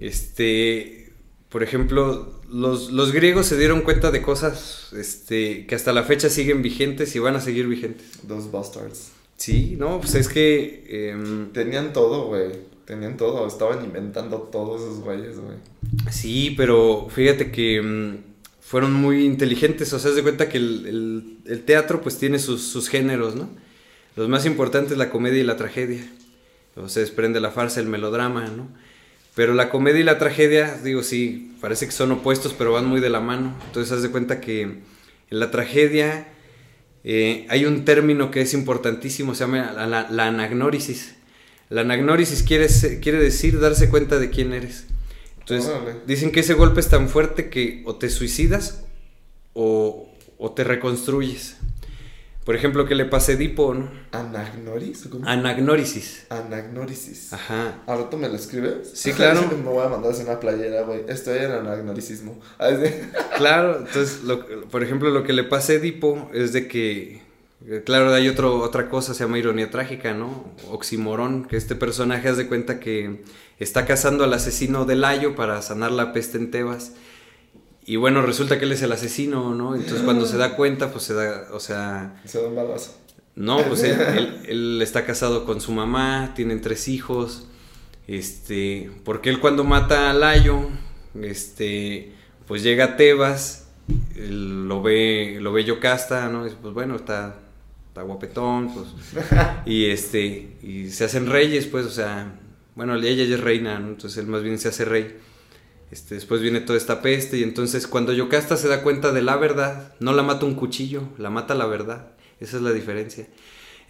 este, por ejemplo, los, los griegos se dieron cuenta de cosas, este, que hasta la fecha siguen vigentes y van a seguir vigentes.
Dos Bastards.
Sí, no, pues es que, em,
Tenían todo, güey. Tenían todo. Estaban inventando todos esos güeyes, güey.
sí, pero fíjate que em, fueron muy inteligentes, o sea, haz de cuenta que el, teatro pues tiene sus, géneros, ¿no? Los más importantes la comedia y la tragedia. O se desprende la farsa, el melodrama, ¿no? Pero la comedia y la tragedia, digo, sí, parece que son opuestos, pero van muy de la mano. Entonces, haz de cuenta que en la tragedia eh, hay un término que es importantísimo, se llama la, la- la anagnórisis. La anagnórisis quiere, quiere decir darse cuenta de quién eres. Entonces,
Órale.
dicen que ese golpe es tan fuerte que o te suicidas o, o te reconstruyes. Por ejemplo, que le pase Edipo, ¿no?
¿Anagnoris? ¿Cómo?
Anagnórisis.
Anagnorisis.
Ajá.
¿Al rato me lo escribes?
Sí, claro.
me voy a mandar una playera, güey. Estoy en anagnoricismo.
Claro, entonces, lo- por ejemplo, lo que le pasa a Edipo es de que, claro, hay otro, otra cosa, se llama ironía trágica, ¿no? Oximorón, que este personaje hace de cuenta que está cazando al asesino de Layo para sanar la peste en Tebas. Y bueno, resulta que él es el asesino, ¿no? Entonces cuando se da cuenta, pues se da, o sea,
Se da un balazo.
no, pues él, él- él está casado con su mamá, tienen tres hijos. Este, porque él cuando mata a Layo, este, pues llega a Tebas, lo ve, lo ve Yocasta, ¿no? Y dice, pues bueno, está, está guapetón, pues. Y este, y se hacen reyes, pues, o sea, bueno, ella ya es reina, ¿no? Entonces él más bien se hace rey. Este, después viene toda esta peste y entonces cuando Yocasta se da cuenta de la verdad, no la mata un cuchillo, la mata la verdad. Esa es la diferencia.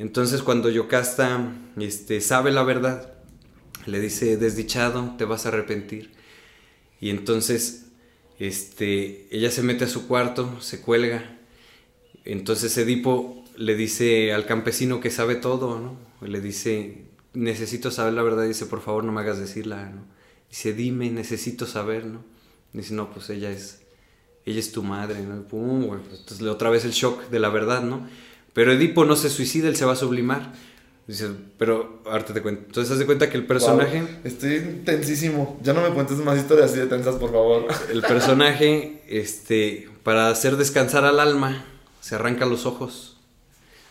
Entonces cuando Yocasta este, sabe la verdad, le dice, desdichado, te vas a arrepentir. Y entonces este, ella se mete a su cuarto, se cuelga. Entonces Edipo le dice al campesino que sabe todo, ¿no? Le dice, necesito saber la verdad. Dice, por favor, no me hagas decirla, ¿no? Dice, dime, necesito saber, ¿no? Dice, no, pues ella es, ella es tu madre, ¿no? Y pum, güey, pues, entonces otra vez el shock de la verdad, ¿no? Pero Edipo no se suicida, él se va a sublimar. Dice, pero ahorita te cuento. Entonces, haz de cuenta que el personaje,
Wow, Estoy tensísimo. Ya no me cuentes más historias así de tensas, por favor.
el personaje, este, para hacer descansar al alma, se arranca los ojos.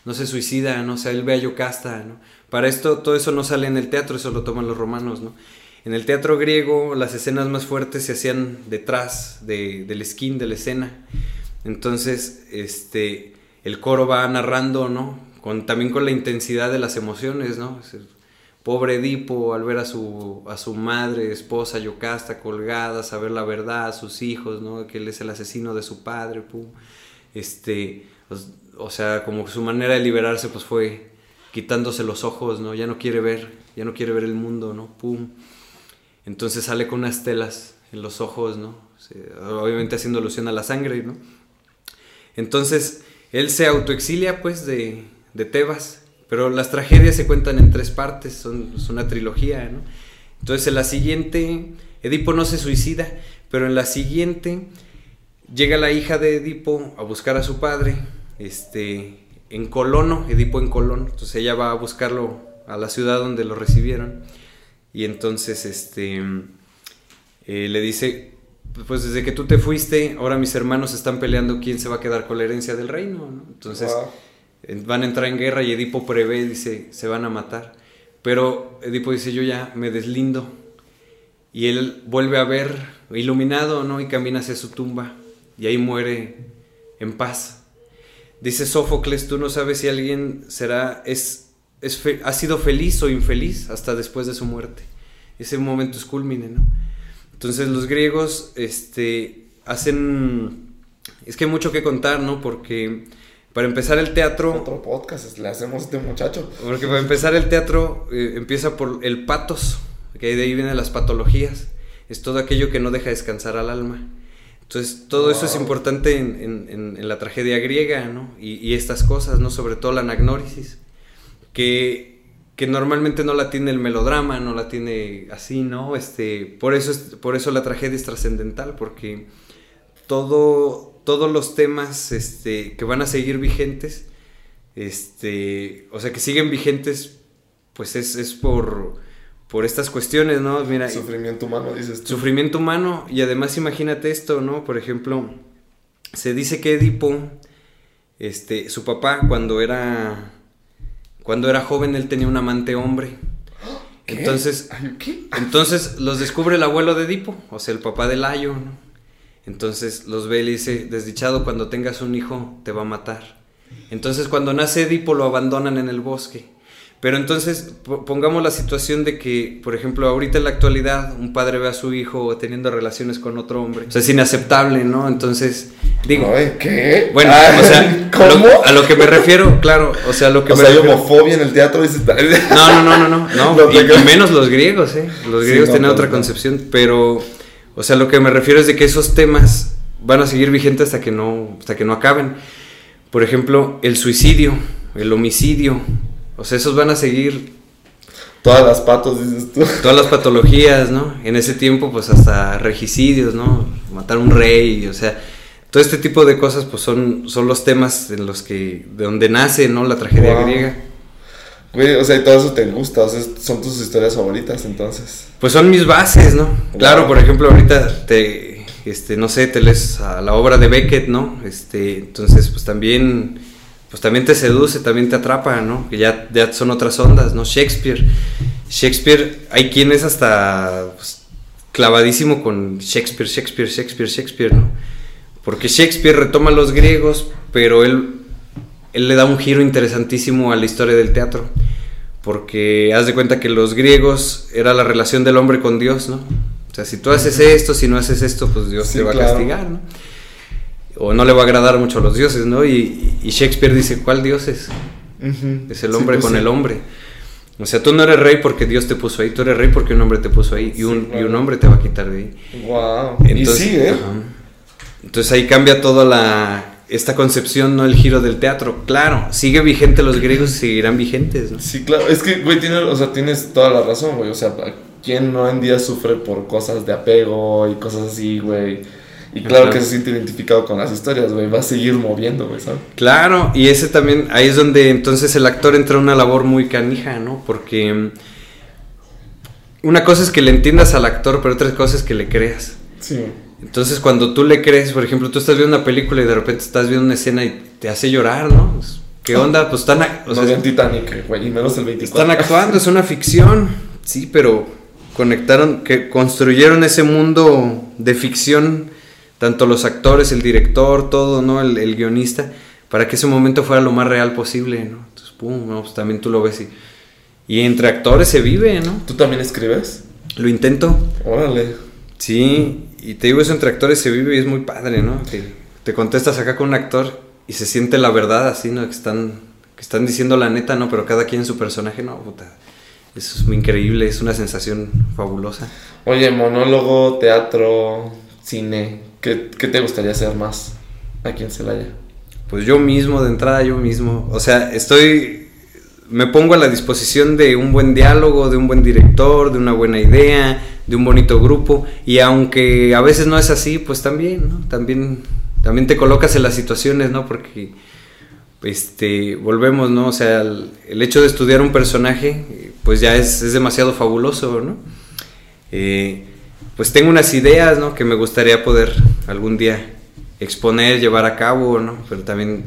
No se suicida, ¿no? O sea, él ve a Yocasta, ¿no? Para esto, todo eso no sale en el teatro, eso lo toman los romanos, ¿no? En el teatro griego, las escenas más fuertes se hacían detrás de, del skin de la escena. Entonces, este, el coro va narrando, ¿no? Con, también con la intensidad de las emociones, ¿no? El pobre Edipo al ver a su, a su madre, esposa Yocasta colgada, saber la verdad, a sus hijos, ¿no? Que él es el asesino de su padre, pum. Este, pues, o sea, como su manera de liberarse, pues fue quitándose los ojos, ¿no? Ya no quiere ver, ya no quiere ver el mundo, ¿no? Pum. Entonces sale con unas telas en los ojos, ¿no? Obviamente haciendo alusión a la sangre, ¿no? Entonces, él se autoexilia, pues, de, de Tebas, pero las tragedias se cuentan en tres partes, son, una trilogía, ¿no? Entonces, en la siguiente, Edipo no se suicida, pero en la siguiente llega la hija de Edipo a buscar a su padre, este, en Colono, Edipo en Colón, entonces ella va a buscarlo a la ciudad donde lo recibieron, y entonces, este, eh, le dice, pues desde que tú te fuiste, ahora mis hermanos están peleando quién se va a quedar con la herencia del reino, ¿no? Entonces
Wow.
eh, van a entrar en guerra y Edipo prevé, dice, se van a matar. Pero Edipo dice, yo ya me deslindo. Y él vuelve a ver, iluminado, ¿no? Y camina hacia su tumba. Y ahí muere en paz. Dice Sófocles, tú no sabes si alguien será, es, es ha sido feliz o infeliz hasta después de su muerte. Ese momento es culmine, ¿no? Entonces los griegos este, hacen... Es que hay mucho que contar, ¿no? Porque para empezar el teatro...
Otro podcast le hacemos a este muchacho.
Porque para empezar el teatro eh, empieza por el patos, que de ahí vienen las patologías. Es todo aquello que no deja descansar al alma. Entonces todo eso es importante en, en- en- en la tragedia griega, ¿no? Y, y estas cosas, ¿no? Sobre todo la anagnórisis, que, que normalmente no la tiene el melodrama, no la tiene así, ¿no? Este, por, eso es- por eso la tragedia es trascendental, porque todo, todos los temas este, que van a seguir vigentes, este, o sea, que siguen vigentes, pues es, es por, por estas cuestiones, ¿no? Mira,
Sufrimiento humano, dices tú.
sufrimiento humano y además imagínate esto, ¿no? Por ejemplo, se dice que Edipo, este, su papá cuando era, cuando era joven él tenía un amante hombre.
¿Qué?
Entonces,
¿qué?
entonces los descubre el abuelo de Edipo, o sea, el papá de Layo, ¿no? Entonces los ve y le dice, desdichado, cuando tengas un hijo te va a matar. Entonces cuando nace Edipo lo abandonan en el bosque. Pero entonces po- pongamos la situación de que, por ejemplo, ahorita en la actualidad un padre ve a su hijo teniendo relaciones con otro hombre. O sea, es inaceptable, ¿no? Entonces, digo,
Ay, ¿Qué?
bueno,
Ay,
o sea, a
¿Cómo?
lo, a lo que me refiero, claro, o sea, lo que
o
me
sea, hay
refiero-
homofobia en el teatro,
no, no, no, no, no, no.
No te
y, menos los griegos, ¿eh? Los
Sí,
griegos
no,
tienen otra concepción, pero, o sea, lo que me refiero es de que esos temas van a seguir vigentes hasta que no, hasta que no acaben. por ejemplo, el suicidio, el homicidio. O sea, esos van a seguir
Todas las patos, dices tú.
todas las patologías, ¿no? En ese tiempo, pues hasta regicidios, ¿no? Matar a un rey, o sea, todo este tipo de cosas, pues son, son los temas en los que, de donde nace, ¿no? La tragedia
Wow.
griega.
Güey, o sea, y todo eso te gusta, o sea, son tus historias favoritas, entonces.
Pues son mis bases, ¿no?
Wow.
Claro, por ejemplo, ahorita te, este, no sé, te lees a la obra de Beckett, ¿no? Este, entonces, pues también, pues también te seduce, también te atrapa, ¿no? Que ya, ya son otras ondas, ¿no? Shakespeare, Shakespeare, hay quien es hasta pues, clavadísimo con Shakespeare, Shakespeare, Shakespeare, Shakespeare, ¿no? Porque Shakespeare retoma a los griegos, pero él, él le da un giro interesantísimo a la historia del teatro. Porque haz de cuenta que los griegos era la relación del hombre con Dios, ¿no? O sea, si tú haces esto, si no haces esto, pues Dios
Sí,
te va
claro.
a castigar, ¿no? O no le va a agradar mucho a los dioses, ¿no? Y, y Shakespeare dice, ¿cuál dioses? Es el
Sí,
hombre
pues
con
sí.
el hombre. O sea, tú no eres rey porque Dios te puso ahí, tú eres rey porque un hombre te puso ahí y un, y un hombre te va a quitar de ahí.
Wow.
Entonces,
y sí, ¿eh?
ajá. Entonces ahí cambia toda la esta concepción, no el giro del teatro. Claro, sigue vigente los griegos y seguirán vigentes, ¿no?
Sí, claro. Es que, güey, tiene, o sea, tienes toda la razón, güey. O sea, ¿quién no en día sufre por cosas de apego y cosas así, güey? Y claro que se siente identificado con las historias, güey. Va a seguir moviendo, güey, ¿sabes?
Claro, y ese también, ahí es donde entonces el actor entra en una labor muy canija, ¿no? Porque mm, una cosa es que le entiendas al actor, pero otra cosa es que le creas.
Sí.
Entonces cuando tú le crees, por ejemplo, tú estás viendo una película y de repente estás viendo una escena y te hace llorar, ¿no? Pues, ¿Qué onda? Pues están, o sea,
en Titanic, güey, y menos el 24.
están actuando, es una ficción, sí, pero conectaron, que construyeron ese mundo de ficción, tanto los actores, el director, todo, ¿no? El, el guionista, para que ese momento fuera lo más real posible, ¿no? Entonces, pum, no, pues también tú lo ves y, y entre actores se vive, ¿no?
¿Tú también escribes?
Lo intento,
Órale.
sí, y te digo eso entre actores se vive y es muy padre, ¿no? Te, te contestas acá con un actor y se siente la verdad así, ¿no? Que están, que están diciendo la neta, ¿no? Pero cada quien en su personaje, no, puta. Eso es muy increíble, es una sensación fabulosa.
Oye, monólogo, teatro, cine. ¿Qué, te gustaría hacer más aquí en Celaya?
Pues yo mismo, de entrada yo mismo. O sea, estoy. Me pongo a la disposición de un buen diálogo, de un buen director, de una buena idea, de un bonito grupo. Y aunque a veces no es así, pues también, ¿no? También, también te colocas en las situaciones, ¿no? Porque, este, volvemos, ¿no? O sea, el, hecho de estudiar un personaje, pues ya es, es demasiado fabuloso, ¿no? Eh, pues tengo unas ideas, ¿no? Que me gustaría poder algún día exponer, llevar a cabo, ¿no? Pero también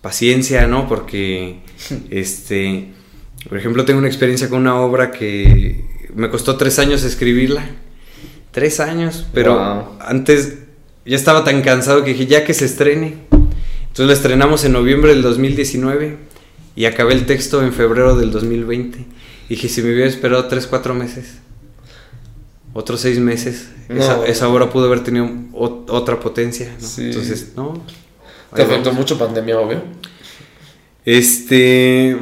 paciencia, ¿no? Porque, este, por ejemplo, tengo una experiencia con una obra que me costó tres años escribirla. Tres años, pero
Wow.
antes ya estaba tan cansado que dije, ya que se estrene. Entonces la estrenamos en noviembre del 2019 y acabé el texto en febrero del 2020. Y dije, si me hubiera esperado tres, cuatro meses, otros seis meses,
No.
esa, esa obra pudo haber tenido ot- otra potencia. ¿no?
Sí.
Entonces, no.
¿Te afectó
vamos.
mucho pandemia, obvio?
Este,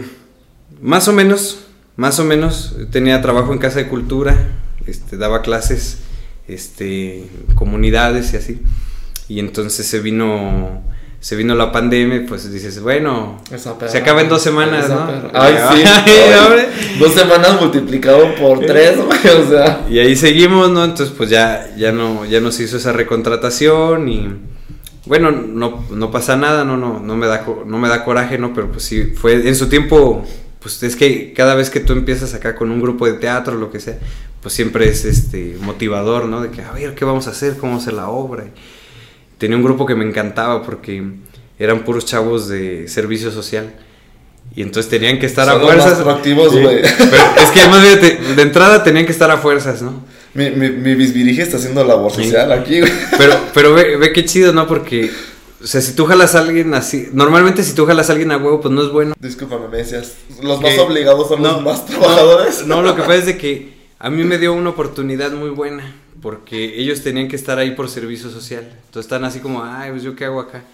más o menos, más o menos, tenía trabajo en Casa de Cultura, este, daba clases, este, comunidades y así. Y entonces se vino, se vino la pandemia, y pues dices, bueno,
perra.
se acaba en dos semanas, ¿no?
Ay, sí.
Ay,
Ay,
hombre.
Dos semanas multiplicado por tres, güey, o sea.
Y ahí seguimos, ¿no? Entonces, pues ya, ya no, ya nos hizo esa recontratación y bueno, no, no pasa nada, no, no, no me da, no me da coraje, ¿no? Pero pues sí, fue en su tiempo, pues es que cada vez que tú empiezas acá con un grupo de teatro, lo que sea, pues siempre es este motivador, ¿no? De que, a ver, ¿qué vamos a hacer? ¿Cómo vamos a hacer la obra? Tenía un grupo que me encantaba porque eran puros chavos de servicio social. Y entonces tenían que estar
Son
a
los más
fuerzas.
proactivos, güey.
Pero es que además, fíjate, de entrada tenían que estar a fuerzas, ¿no?
Mi, mi, mi bisbirige está haciendo labor
Sí.
social aquí, güey.
Pero, pero ve, ve qué chido, ¿no? Porque, o sea, si tú jalas a alguien así, normalmente si tú jalas a alguien a huevo, pues no es bueno.
Discúlpame, me decías. Los más obligados son
no,
los más trabajadores.
No, lo que pasa es de que a mí me dio una oportunidad muy buena, porque ellos tenían que estar ahí por servicio social. Entonces están así como, ay, pues yo qué hago acá.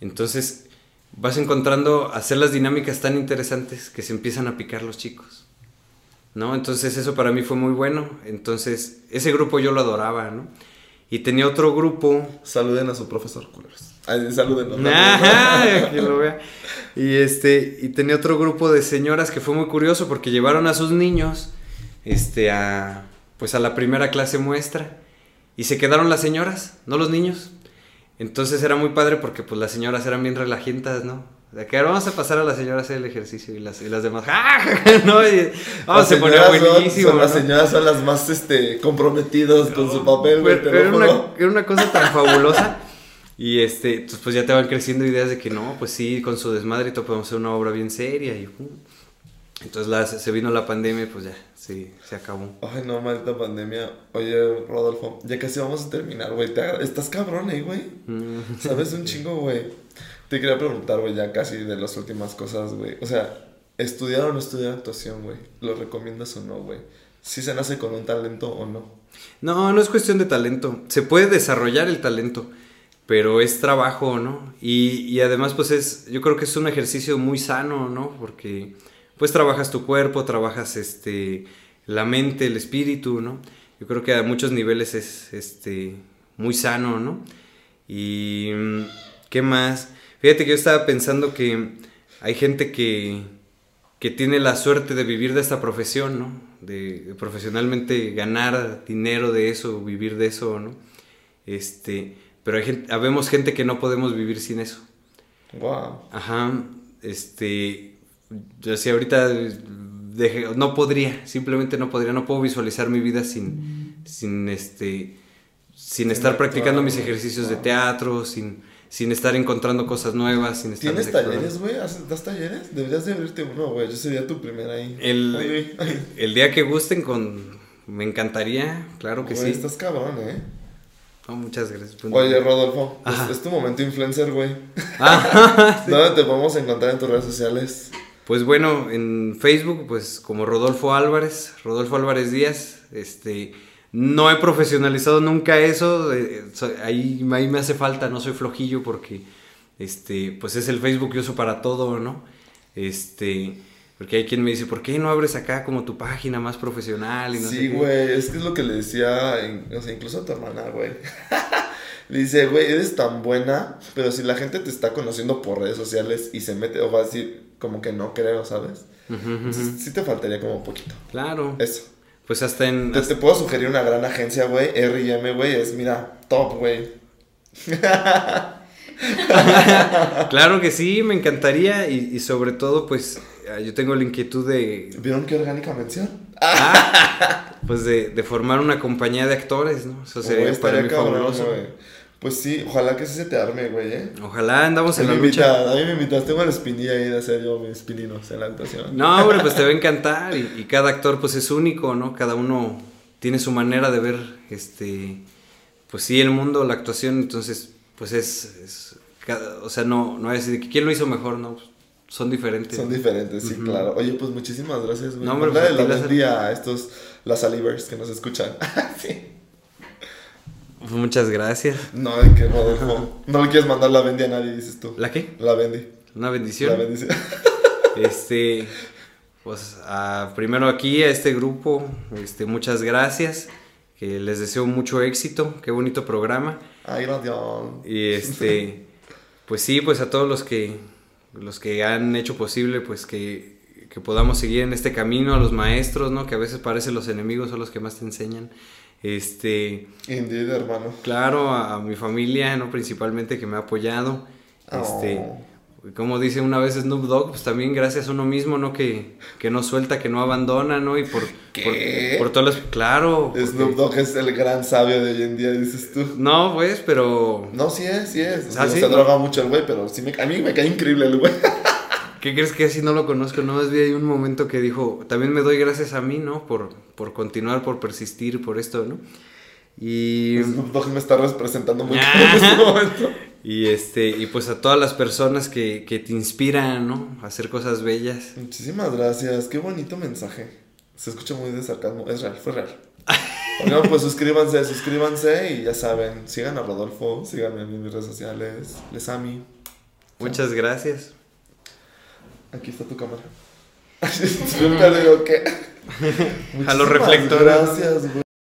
Entonces vas encontrando hacer las dinámicas tan interesantes que se empiezan a picar los chicos. ¿No? Entonces eso para mí fue muy bueno. Entonces ese grupo yo lo adoraba, ¿no? Y tenía otro grupo.
Saluden a su profesor, culeros. Saluden.
Ajá, que lo vea. Y este, y tenía otro grupo de señoras que fue muy curioso porque llevaron a sus niños, este, a, pues a la primera clase muestra. Y se quedaron las señoras, no los niños. Entonces era muy padre porque pues las señoras eran bien relajientas, ¿no? De que ahora vamos a pasar a las señoras a hacer el ejercicio y las, y las demás, ¡ah! ¿no? Y,
Las
se ponía
son-
buenísimo.
son- Las
¿no?
señoras son las más este, comprometidas con su papel, güey.
Pero, pero era, una, era una cosa tan fabulosa. Y este, entonces, pues ya te van creciendo ideas de que no, pues sí, con su todo podemos hacer una obra bien seria. Y, uh. Entonces la- se vino la pandemia y pues ya, sí, se acabó.
Ay, no, maldita pandemia. Oye, Rodolfo, ya casi vamos a terminar, güey. Estás cabrón, eh, güey.
Mm.
Sabes un chingo, güey. Te quería preguntar, güey, ya casi de las últimas cosas, güey. O sea, estudiar o no estudiar actuación, güey. ¿Lo recomiendas o no, güey? Si se nace con un talento o no.
No, no es cuestión de talento. Se puede desarrollar el talento, pero es trabajo, ¿no? Y, y además, pues es, yo creo que es un ejercicio muy sano, ¿no? Porque pues trabajas tu cuerpo, trabajas este, la mente, el espíritu, ¿no? Yo creo que a muchos niveles es este, muy sano, ¿no? Y mm, ¿qué más? Fíjate que yo estaba pensando que hay gente que, que tiene la suerte de vivir de esta profesión, ¿no? De, de profesionalmente ganar dinero de eso, vivir de eso, ¿no? Este, pero hay gente, habemos gente que no podemos vivir sin eso.
Wow.
Ajá, este, yo sí ahorita dejé- no podría, simplemente no podría, no puedo visualizar mi vida sin, sin este, sin estar practicando mis ejercicios de teatro, sin, sin estar encontrando cosas nuevas, sin estar
¿Tienes talleres, güey? ¿Haces- ¿Das talleres? Deberías de abrirte uno, güey. Yo sería tu primera ahí.
El,
ay,
el día que gusten con, me encantaría, claro que
güey,
sí.
estás cabrón, ¿eh?
No, muchas gracias. Pues,
Oye, Rodolfo, es tu momento influencer, güey.
Ah, sí.
¿Dónde te podemos encontrar en tus redes sociales?
Pues bueno, en Facebook, pues como Rodolfo Álvarez, Rodolfo Álvarez Díaz, este, no he profesionalizado nunca eso, eh, ahí, ahí me hace falta, no soy flojillo porque, este, pues es el Facebook que uso para todo, ¿no? Este, porque hay quien me dice, ¿por qué no abres acá como tu página más profesional? Y no
sí,
qué?"
güey, es que es lo que le decía, en- o sea, incluso a tu hermana, güey. le dice, güey, eres tan buena, pero si la gente te está conociendo por redes sociales y se mete, o va a decir, como que no creo, ¿sabes? Entonces, sí te faltaría como un poquito.
Claro,
Eso.
pues hasta en...
Te, te puedo sugerir una gran agencia, güey. R&M, güey, es, mira, top, güey.
Claro que sí, me encantaría y, y sobre todo, pues, ah, yo tengo la inquietud de,
¿Vieron qué orgánica mención?
Ah, pues de, de formar una compañía de actores, ¿no? Eso sería
Güey,
para mí
cabrón,
fabuloso.
Pues sí, ojalá que sí se te arme, güey, eh.
Ojalá andamos en la lucha.
invita- a mí me invitas, tengo la espinilla ahí de hacer yo mis pininos en la actuación.
No, hombre, pues te va a encantar y, y cada actor pues es único, ¿no? Cada uno tiene su manera de ver, este, pues sí, el mundo, la actuación, entonces, pues es, es cada- o sea, no, no es decir que quién lo hizo mejor, ¿no? Son diferentes.
Son diferentes, sí, claro. Oye, pues muchísimas gracias, güey.
No, hombre, pues,
la a estos, las Salivers que nos escuchan. sí.
Pues, Muchas gracias.
No, de que Rodolfo. No le quieres mandar la bendi a nadie, dices tú.
¿La qué?
La bendi.
Una
La
bendición.
bendición.
Este, pues a- primero aquí a este grupo, este, muchas gracias, que les deseo mucho éxito, qué bonito programa.
Ay, gracias.
Y este, pues sí, pues a todos los que, los que han hecho posible, pues que, que podamos seguir en este camino, a los maestros, ¿no? Que a veces parecen los enemigos son los que más te enseñan. Este,
Indeed, hermano.
claro, a, a mi familia, ¿no? Principalmente que me ha apoyado. Este, como dice una vez Snoop Dogg, pues también gracias a uno mismo, ¿no? Que, que no suelta, que no abandona, ¿no? Y por,
¿Qué?
por, por todas las... Claro. porque-
Snoop Dogg es el gran sabio de hoy en día, dices tú.
No, pues, pero...
No, sí es, sí es. O sea,
¿Ah, sí?
Se droga mucho el güey, pero sí me, a mí me cae increíble el güey.
¿Qué crees que así no lo conozco? No, más vi ahí un momento que dijo, también me doy gracias a mí, ¿no? Por, por continuar, por persistir, por esto, ¿no? Y...
Snoop Dogg me está representando muy
Ah.
en este momento.
Y este, y pues a todas las personas que, que te inspiran, ¿no? A hacer cosas bellas.
Muchísimas gracias, qué bonito mensaje. Se escucha muy de sarcasmo, es real, fue real. Bueno, pues suscríbanse, suscríbanse y ya saben, sigan a Rodolfo, síganme en mis redes sociales, les ami.
Muchas gracias.
Aquí está tu cámara. Yo digo, ¿qué?
A los
Muchísimas
reflectores.
Gracias, güey.